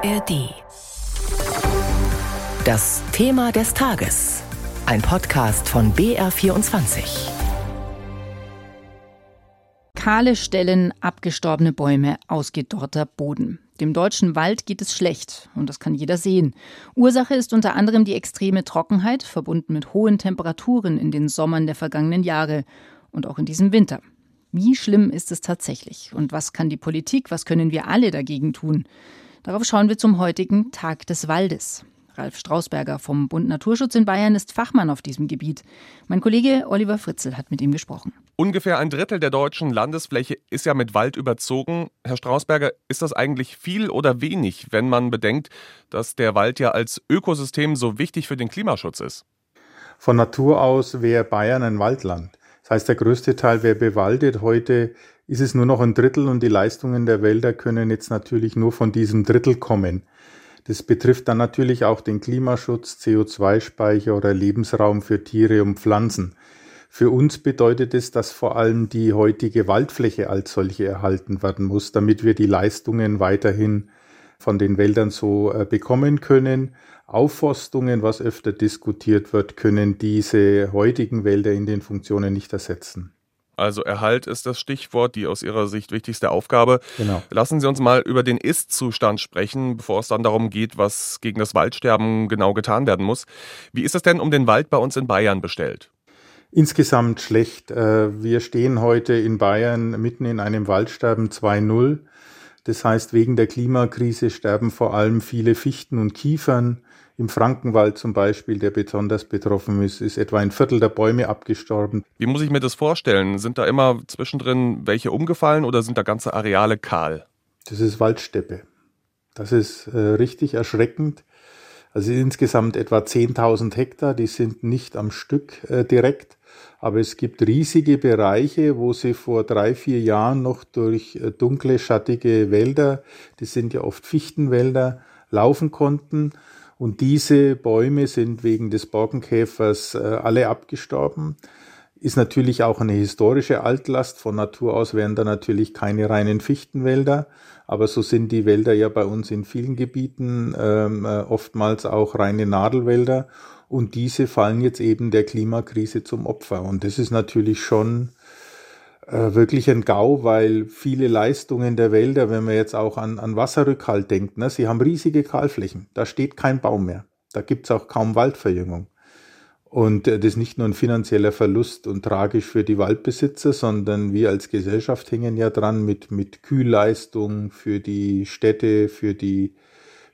ARD. Das Thema des Tages. Ein Podcast von BR24. Kahle Stellen, abgestorbene Bäume, ausgedorrter Boden. Dem deutschen Wald geht es schlecht und das kann jeder sehen. Ursache ist unter anderem die extreme Trockenheit, verbunden mit hohen Temperaturen in den Sommern der vergangenen Jahre und auch in diesem Winter. Wie schlimm ist es tatsächlich? Und was kann die Politik, was können wir alle dagegen tun? Darauf schauen wir zum heutigen Tag des Waldes. Ralf Strausberger vom Bund Naturschutz in Bayern ist Fachmann auf diesem Gebiet. Mein Kollege Oliver Fritzel hat mit ihm gesprochen. Ungefähr ein Drittel der deutschen Landesfläche ist ja mit Wald überzogen. Herr Strausberger, ist das eigentlich viel oder wenig, wenn man bedenkt, dass der Wald ja als Ökosystem so wichtig für den Klimaschutz ist? Von Natur aus wäre Bayern ein Waldland. Das heißt, der größte Teil wäre bewaldet. Heute ist es nur noch ein Drittel und die Leistungen der Wälder können jetzt natürlich nur von diesem Drittel kommen. Das betrifft dann natürlich auch den Klimaschutz, CO2-Speicher oder Lebensraum für Tiere und Pflanzen. Für uns bedeutet es, dass vor allem die heutige Waldfläche als solche erhalten werden muss, damit wir die Leistungen weiterhin von den Wäldern so äh, bekommen können. Aufforstungen, was öfter diskutiert wird, können diese heutigen Wälder in den Funktionen nicht ersetzen. Also Erhalt ist das Stichwort, die aus Ihrer Sicht wichtigste Aufgabe. Genau. Lassen Sie uns mal über den Ist-Zustand sprechen, bevor es dann darum geht, was gegen das Waldsterben genau getan werden muss. Wie ist es denn um den Wald bei uns in Bayern bestellt? Insgesamt schlecht. Äh, wir stehen heute in Bayern mitten in einem Waldsterben 2.0. Das heißt, wegen der Klimakrise sterben vor allem viele Fichten und Kiefern. Im Frankenwald zum Beispiel, der besonders betroffen ist, ist etwa ein Viertel der Bäume abgestorben. Wie muss ich mir das vorstellen? Sind da immer zwischendrin welche umgefallen oder sind da ganze Areale kahl? Das ist Waldsteppe. Das ist äh, richtig erschreckend. Also insgesamt etwa 10.000 Hektar, die sind nicht am Stück äh, direkt, aber es gibt riesige Bereiche, wo sie vor drei, vier Jahren noch durch äh, dunkle, schattige Wälder, die sind ja oft Fichtenwälder, laufen konnten. Und diese Bäume sind wegen des Borkenkäfers äh, alle abgestorben. Ist natürlich auch eine historische Altlast. Von Natur aus wären da natürlich keine reinen Fichtenwälder. Aber so sind die Wälder ja bei uns in vielen Gebieten ähm, äh, oftmals auch reine Nadelwälder. Und diese fallen jetzt eben der Klimakrise zum Opfer. Und das ist natürlich schon äh, wirklich ein GAU, weil viele Leistungen der Wälder, wenn man jetzt auch an, an Wasserrückhalt denkt, ne, sie haben riesige Kahlflächen, da steht kein Baum mehr, da gibt's auch kaum Waldverjüngung. Und äh, das ist nicht nur ein finanzieller Verlust und tragisch für die Waldbesitzer, sondern wir als Gesellschaft hängen ja dran mit, mit Kühlleistung für die Städte, für die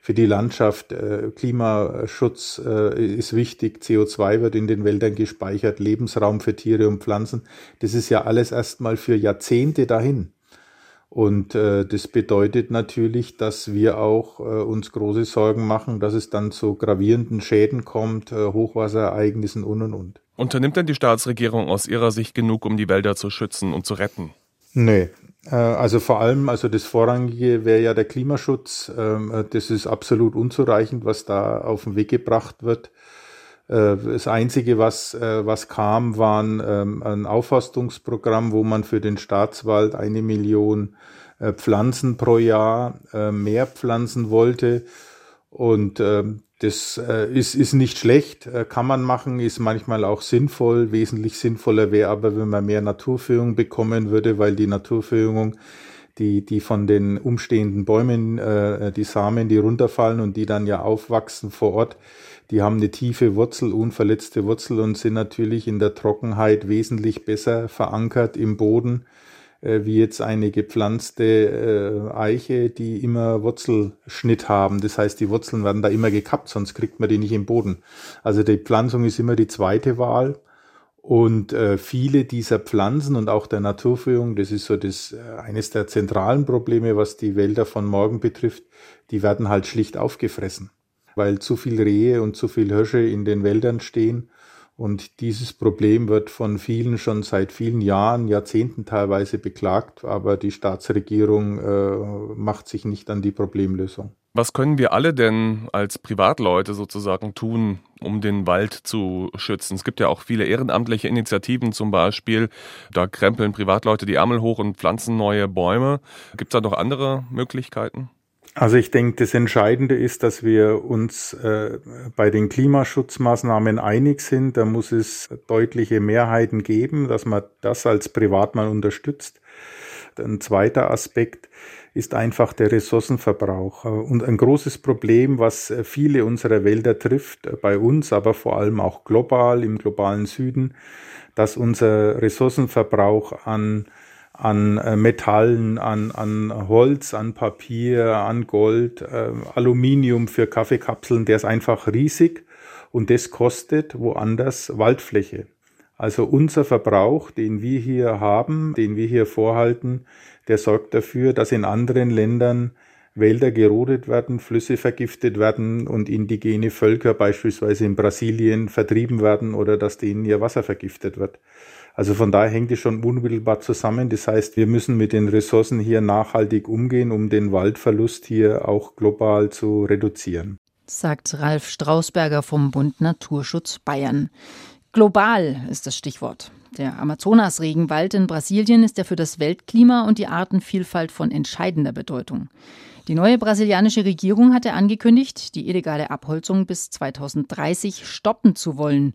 für die Landschaft. Äh, Klimaschutz äh, ist wichtig, CO2 wird in den Wäldern gespeichert, Lebensraum für Tiere und Pflanzen. Das ist ja alles erstmal für Jahrzehnte dahin. Und äh, das bedeutet natürlich, dass wir auch äh, uns große Sorgen machen, dass es dann zu gravierenden Schäden kommt, äh, Hochwasserereignissen und und und. Unternimmt denn die Staatsregierung aus Ihrer Sicht genug, um die Wälder zu schützen und zu retten? Nee, äh, also vor allem, also das Vorrangige wäre ja der Klimaschutz. Ähm, äh, das ist absolut unzureichend, was da auf den Weg gebracht wird. Äh, das Einzige, was, was kam, war ähm, ein Aufforstungsprogramm, wo man für den Staatswald eine Million Pflanzen pro Jahr mehr pflanzen wollte. Und ähm, das äh, ist, ist nicht schlecht, äh, kann man machen, ist manchmal auch sinnvoll. Wesentlich sinnvoller wäre aber, wenn man mehr Naturführung bekommen würde, weil die Naturführung, die, die von den umstehenden Bäumen, äh, die Samen, die runterfallen und die dann ja aufwachsen vor Ort, die haben eine tiefe Wurzel, unverletzte Wurzel und sind natürlich in der Trockenheit wesentlich besser verankert im Boden äh, wie jetzt eine gepflanzte äh, Eiche, die immer Wurzelschnitt haben. Das heißt, die Wurzeln werden da immer gekappt, sonst kriegt man die nicht im Boden. Also die Pflanzung ist immer die zweite Wahl. Und äh, viele dieser Pflanzen und auch der Naturführung, das ist so das äh, eines der zentralen Probleme, was die Wälder von morgen betrifft, die werden halt schlicht aufgefressen, weil zu viel Rehe und zu viel Hirsche in den Wäldern stehen und dieses Problem wird von vielen schon seit vielen Jahren, Jahrzehnten teilweise beklagt, aber die Staatsregierung äh, macht sich nicht an die Problemlösung. Was können wir alle denn als Privatleute sozusagen tun, um den Wald zu schützen? Es gibt ja auch viele ehrenamtliche Initiativen zum Beispiel. Da krempeln Privatleute die Ärmel hoch und pflanzen neue Bäume. Gibt es da noch andere Möglichkeiten? Also ich denke, das Entscheidende ist, dass wir uns äh, bei den Klimaschutzmaßnahmen einig sind. Da muss es deutliche Mehrheiten geben, dass man das als Privatmann unterstützt. Ein zweiter Aspekt ist einfach der Ressourcenverbrauch. Und ein großes Problem, was viele unserer Wälder trifft, bei uns, aber vor allem auch global, im globalen Süden, dass unser Ressourcenverbrauch an an äh, Metallen, an, an Holz, an Papier, an Gold, äh, Aluminium für Kaffeekapseln, der ist einfach riesig und das kostet woanders Waldfläche. Also unser Verbrauch, den wir hier haben, den wir hier vorhalten, der sorgt dafür, dass in anderen Ländern Wälder gerodet werden, Flüsse vergiftet werden und indigene Völker beispielsweise in Brasilien vertrieben werden oder dass denen ihr Wasser vergiftet wird. Also von daher hängt es schon unmittelbar zusammen. Das heißt, wir müssen mit den Ressourcen hier nachhaltig umgehen, um den Waldverlust hier auch global zu reduzieren. Sagt Ralf Strausberger vom Bund Naturschutz Bayern. Global ist das Stichwort. Der Amazonas-Regenwald in Brasilien ist ja für das Weltklima und die Artenvielfalt von entscheidender Bedeutung. Die neue brasilianische Regierung hatte angekündigt, die illegale Abholzung bis 2030 stoppen zu wollen.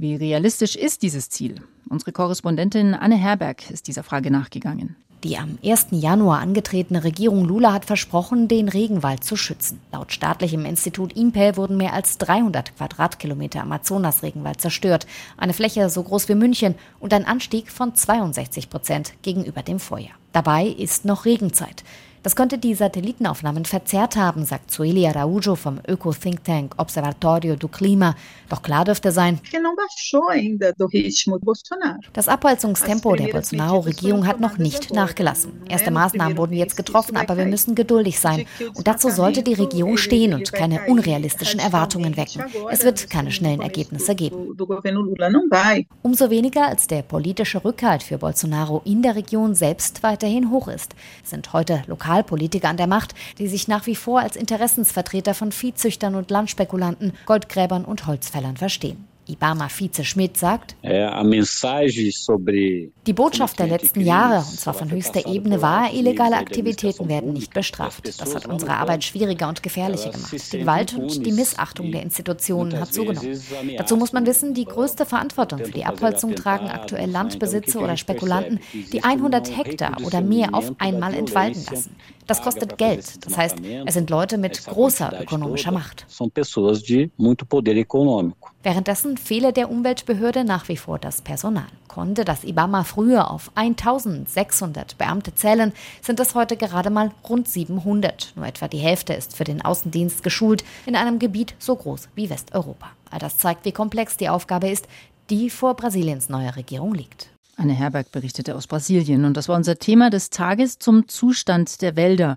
Wie realistisch ist dieses Ziel? Unsere Korrespondentin Anne Herberg ist dieser Frage nachgegangen. Die am 1. Januar angetretene Regierung Lula hat versprochen, den Regenwald zu schützen. Laut staatlichem Institut INPE wurden mehr als 300 Quadratkilometer Amazonas-Regenwald zerstört. Eine Fläche so groß wie München und ein Anstieg von 62 Prozent gegenüber dem Vorjahr. Dabei ist noch Regenzeit. Das könnte die Satellitenaufnahmen verzerrt haben, sagt Sueli Araújo vom Öko-Think Tank Observatorio do Clima. Doch klar dürfte sein, das Abholzungstempo der Bolsonaro-Regierung hat noch nicht nachgelassen. Erste Maßnahmen wurden jetzt getroffen, aber wir müssen geduldig sein. Und dazu sollte die Regierung stehen und keine unrealistischen Erwartungen wecken. Es wird keine schnellen Ergebnisse geben. Umso weniger, als der politische Rückhalt für Bolsonaro in der Region selbst weiterhin hoch ist, sind heute lokal Lokalpolitiker an der Macht, die sich nach wie vor als Interessensvertreter von Viehzüchtern und Landspekulanten, Goldgräbern und Holzfällern verstehen. Ibama-Vize Schmidt sagt, die Botschaft der letzten Jahre, und zwar von höchster Ebene, war, illegale Aktivitäten werden nicht bestraft. Das hat unsere Arbeit schwieriger und gefährlicher gemacht. Die Gewalt und die Missachtung der Institutionen hat zugenommen. Dazu muss man wissen, die größte Verantwortung für die Abholzung tragen aktuell Landbesitzer oder Spekulanten, die 100 Hektar oder mehr auf einmal entwalden lassen. Das kostet Geld. Das heißt, es sind Leute mit großer ökonomischer Macht. Währenddessen fehle der Umweltbehörde nach wie vor das Personal. Konnte das IBAMA früher auf 1600 Beamte zählen, sind es heute gerade mal rund 700. Nur etwa die Hälfte ist für den Außendienst geschult in einem Gebiet so groß wie Westeuropa. All das zeigt, wie komplex die Aufgabe ist, die vor Brasiliens neuer Regierung liegt. Anne Herberg berichtete aus Brasilien und das war unser Thema des Tages zum Zustand der Wälder.